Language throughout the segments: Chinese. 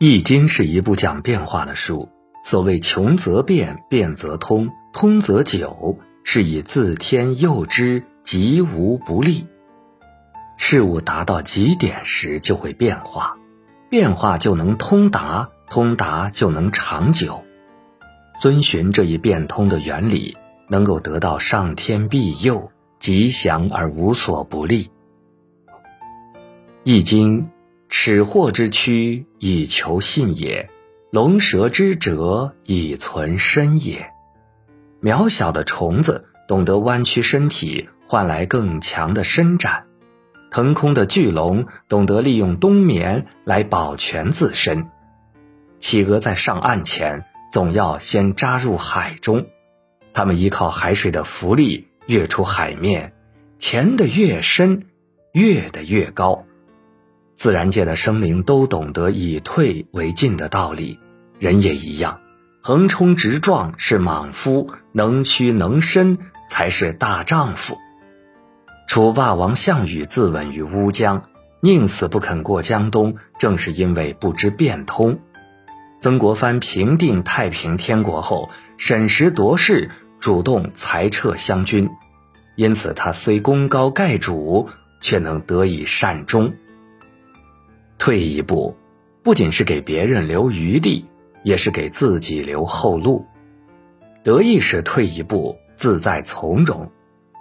易经》是一部讲变化的书。所谓“穷则变，变则通，通则久”，是以自天佑之，吉无不利。事物达到极点时就会变化，变化就能通达，通达就能长久。遵循这一变通的原理，能够得到上天庇佑，吉祥而无所不利。《易经》。始货之躯，以求信也；龙蛇之蛰，以存身也。渺小的虫子懂得弯曲身体，换来更强的伸展；腾空的巨龙懂得利用冬眠来保全自身。企鹅在上岸前，总要先扎入海中，它们依靠海水的浮力跃出海面，潜得越深，跃得越高。自然界的生灵都懂得以退为进的道理，人也一样，横冲直撞是莽夫，能屈能伸才是大丈夫。楚霸王项羽自刎于乌江，宁死不肯过江东，正是因为不知变通。曾国藩平定太平天国后，审时度势，主动裁撤湘军，因此他虽功高盖主，却能得以善终。退一步，不仅是给别人留余地，也是给自己留后路。得意时退一步，自在从容；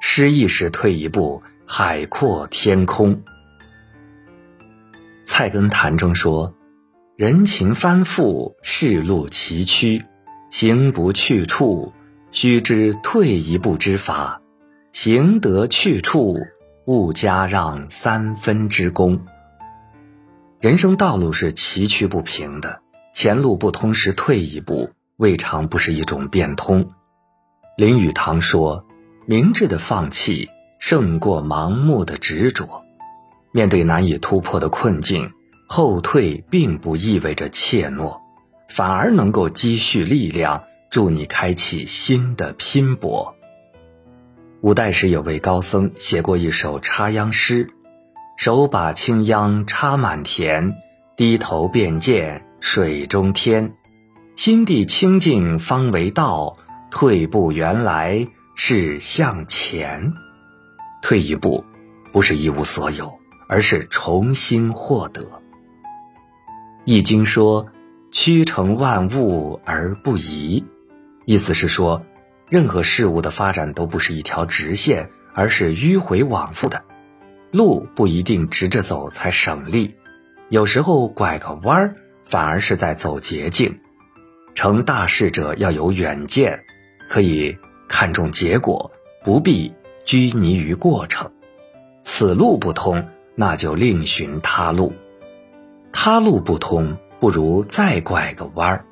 失意时退一步，海阔天空。菜根谭中说：“人情翻覆，世路崎岖，行不去处，须知退一步之法；行得去处，勿加让三分之功。”人生道路是崎岖不平的，前路不通时退一步，未尝不是一种变通。林语堂说：“明智的放弃胜过盲目的执着。面对难以突破的困境，后退并不意味着怯懦，反而能够积蓄力量，助你开启新的拼搏。”五代时有位高僧写过一首插秧诗。手把青秧插满田，低头便见水中天。心地清净方为道，退步原来是向前。退一步，不是一无所有，而是重新获得。易经说：“曲成万物而不移”，意思是说，任何事物的发展都不是一条直线，而是迂回往复的。路不一定直着走才省力，有时候拐个弯儿反而是在走捷径。成大事者要有远见，可以看重结果，不必拘泥于过程。此路不通，那就另寻他路。他路不通，不如再拐个弯儿。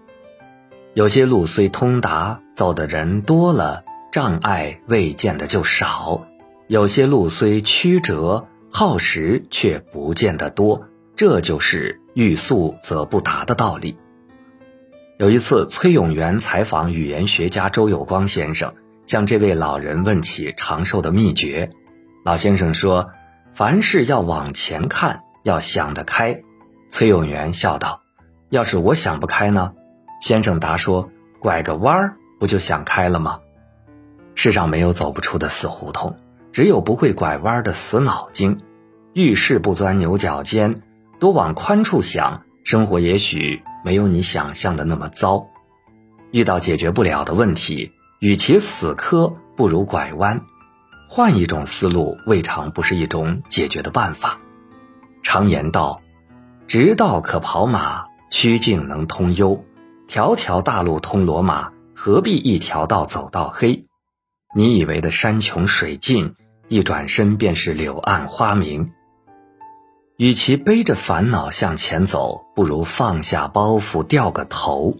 有些路虽通达，走的人多了，障碍未见的就少。有些路虽曲折，耗时却不见得多，这就是欲速则不达的道理。有一次，崔永元采访语言学家周有光先生，向这位老人问起长寿的秘诀。老先生说：“凡事要往前看，要想得开。”崔永元笑道：“要是我想不开呢？”先生答说：“拐个弯儿，不就想开了吗？”世上没有走不出的死胡同。只有不会拐弯的死脑筋，遇事不钻牛角尖，多往宽处想，生活也许没有你想象的那么糟。遇到解决不了的问题，与其死磕，不如拐弯，换一种思路，未尝不是一种解决的办法。常言道：“直道可跑马，曲径能通幽。条条大路通罗马，何必一条道走到黑？”你以为的山穷水尽。一转身便是柳暗花明。与其背着烦恼向前走，不如放下包袱掉个头。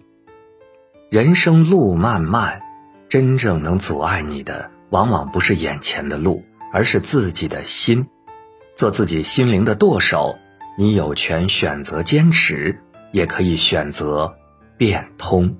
人生路漫漫，真正能阻碍你的，往往不是眼前的路，而是自己的心。做自己心灵的舵手，你有权选择坚持，也可以选择变通。